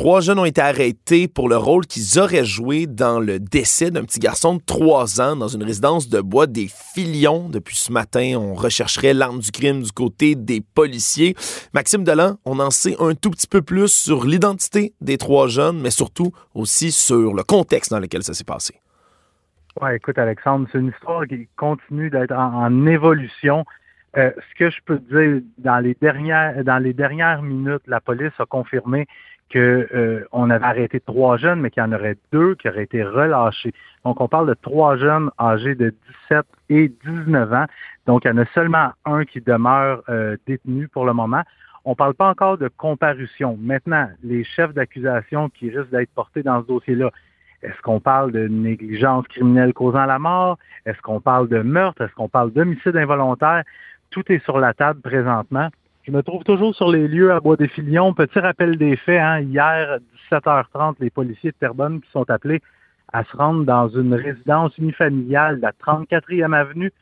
Trois jeunes ont été arrêtés pour le rôle qu'ils auraient joué dans le décès d'un petit garçon de trois ans dans une résidence de bois des Filions. Depuis ce matin, on rechercherait l'arme du crime du côté des policiers. Maxime Delan, on en sait un tout petit peu plus sur l'identité des trois jeunes, mais surtout aussi sur le contexte dans lequel ça s'est passé. Écoute, Alexandre, c'est une histoire qui continue d'être en, évolution. Euh, ce que je peux te dire, dans les dernières, dans les dernières minutes, la police a confirmé qu'on euh, avait arrêté trois jeunes, mais qu'il y en aurait deux qui auraient été relâchés. Donc, on parle de trois jeunes âgés de 17 et 19 ans. Donc, il y en a seulement un qui demeure euh, détenu pour le moment. On ne parle pas encore de comparution. Maintenant, les chefs d'accusation qui risquent d'être portés dans ce dossier-là, est-ce qu'on parle de négligence criminelle causant la mort? Est-ce qu'on parle de meurtre? Est-ce qu'on parle d'homicide involontaire? Tout est sur la table présentement. Je me trouve toujours sur les lieux à Bois-des-Filions. Petit rappel des faits, hein, hier, 17h30, les policiers de Terrebonne qui sont appelés à se rendre dans une résidence unifamiliale, la 34e avenue.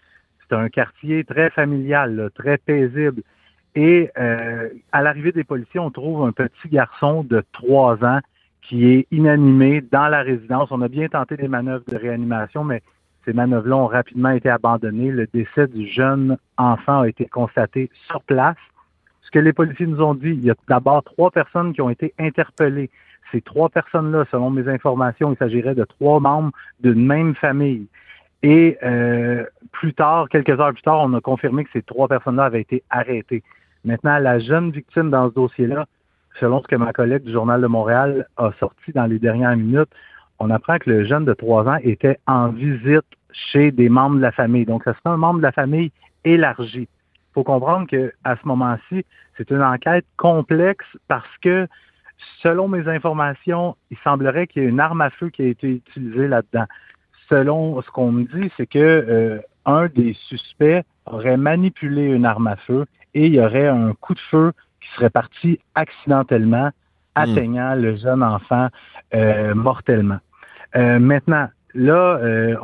C'est un quartier très familial, très paisible. Et euh, à l'arrivée des policiers, on trouve un petit garçon de 3 ans qui est inanimé dans la résidence. On a bien tenté des manœuvres de réanimation, mais ces manœuvres-là ont rapidement été abandonnées. Le décès du jeune enfant a été constaté sur place. Ce que les policiers nous ont dit, il y a d'abord trois personnes qui ont été interpellées. Ces trois personnes-là, selon mes informations, il s'agirait de trois membres d'une même famille. Et euh, plus tard, quelques heures plus tard, on a confirmé que ces trois personnes-là avaient été arrêtées. Maintenant, la jeune victime dans ce dossier-là, selon ce que ma collègue du Journal de Montréal a sorti dans les dernières minutes, on apprend que le jeune de trois ans était en visite chez des membres de la famille. Donc, ça serait un membre de la famille élargi. Il faut comprendre qu'à ce moment-ci, c'est une enquête complexe parce que, selon mes informations, il semblerait qu'il y ait une arme à feu qui a été utilisée là-dedans. Selon ce qu'on me dit, c'est que euh, un des suspects aurait manipulé une arme à feu et il y aurait un coup de feu qui serait parti accidentellement, atteignant le jeune enfant euh, mortellement. Euh, maintenant, là, euh,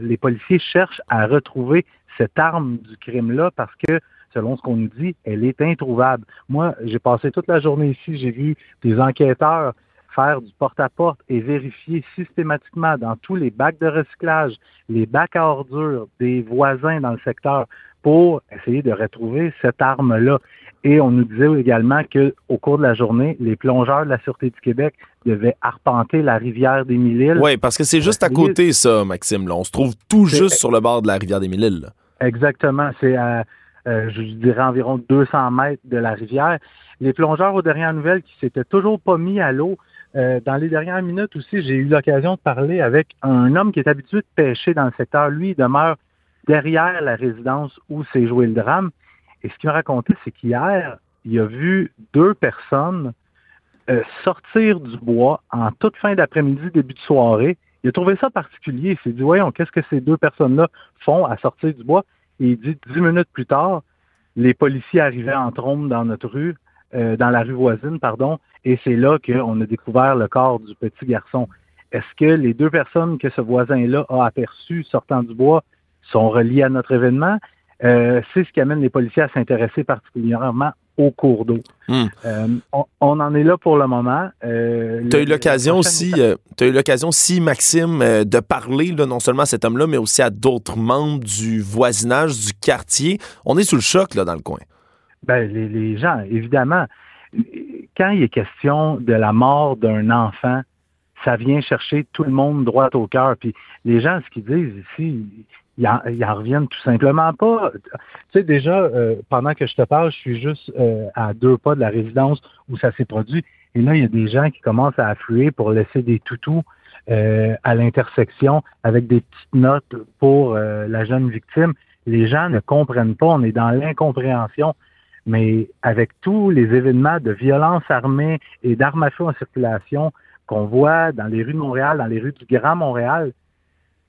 les policiers cherchent à retrouver cette arme du crime-là parce que, selon ce qu'on nous dit, elle est introuvable. Moi, j'ai passé toute la journée ici, j'ai vu des enquêteurs faire du porte-à-porte et vérifier systématiquement dans tous les bacs de recyclage, les bacs à ordures des voisins dans le secteur pour essayer de retrouver cette arme-là. Et on nous disait également qu'au cours de la journée, les plongeurs de la Sûreté du Québec devaient arpenter la rivière des Mille-Îles. Oui, parce que c'est juste à côté, ça, Maxime. Là. On se trouve tout juste sur le bord de la rivière des Mille-Îles. Exactement. C'est à, euh, je dirais, environ 200 mètres de la rivière. Les plongeurs, aux dernières nouvelles, qui s'étaient toujours pas mis à l'eau, euh, dans les dernières minutes aussi, j'ai eu l'occasion de parler avec un homme qui est habitué de pêcher dans le secteur. Lui, il demeure derrière la résidence où s'est joué le drame. Et ce qu'il m'a raconté, c'est qu'hier, il a vu deux personnes euh, sortir du bois en toute fin d'après-midi, début de soirée. Il a trouvé ça particulier. Il s'est dit, voyons, qu'est-ce que ces deux personnes-là font à sortir du bois? Et il dit, dix minutes plus tard, les policiers arrivaient en trombe dans notre rue, euh, dans la rue voisine, pardon, et c'est là qu'on a découvert le corps du petit garçon. Est-ce que les deux personnes que ce voisin-là a aperçues sortant du bois sont reliées à notre événement? Euh, c'est ce qui amène les policiers à s'intéresser particulièrement au cours d'eau. Hmm. Euh, on, en est là pour le moment. Euh, tu as eu l'occasion aussi, as eu l'occasion aussi, Maxime, de parler non seulement à cet homme-là, mais aussi à d'autres membres du voisinage, du quartier. On est sous le choc là, dans le coin. Ben, les, les gens, évidemment, quand il est question de la mort d'un enfant, ça vient chercher tout le monde droit au cœur. Puis les gens, ce qu'ils disent ici, ils en, reviennent tout simplement pas. Tu sais, déjà, euh, pendant que je te parle, je suis juste euh, à deux pas de la résidence où ça s'est produit. Et là, il y a des gens qui commencent à affluer pour laisser des toutous euh, à l'intersection avec des petites notes pour la jeune victime. Les gens ne comprennent pas. On est dans l'incompréhension. Mais avec tous les événements de violence armée et d'armes à feu en circulation qu'on voit dans les rues de Montréal, dans les rues du Grand Montréal,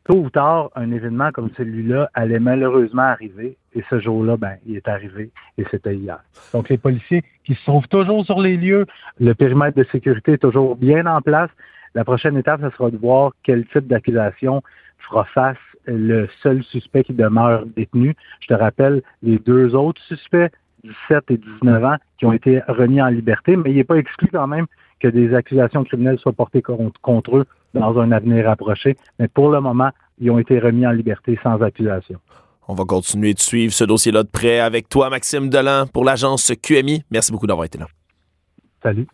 tôt ou tard, un événement comme celui-là allait malheureusement arriver. Et ce jour-là, ben, il est arrivé et c'était hier. Donc, les policiers qui se trouvent toujours sur les lieux, le périmètre de sécurité est toujours bien en place. La prochaine étape, ce sera de voir quel type d'accusation fera face le seul suspect qui demeure détenu. Je te rappelle, les deux autres suspects 17 et 19 ans qui ont été remis en liberté, mais il n'est pas exclu quand même que des accusations criminelles soient portées contre eux dans un avenir approché. Mais pour le moment, ils ont été remis en liberté sans accusation. On va continuer de suivre ce dossier-là de près avec toi, Maxime Delan, pour l'agence QMI. Merci beaucoup d'avoir été là. Salut.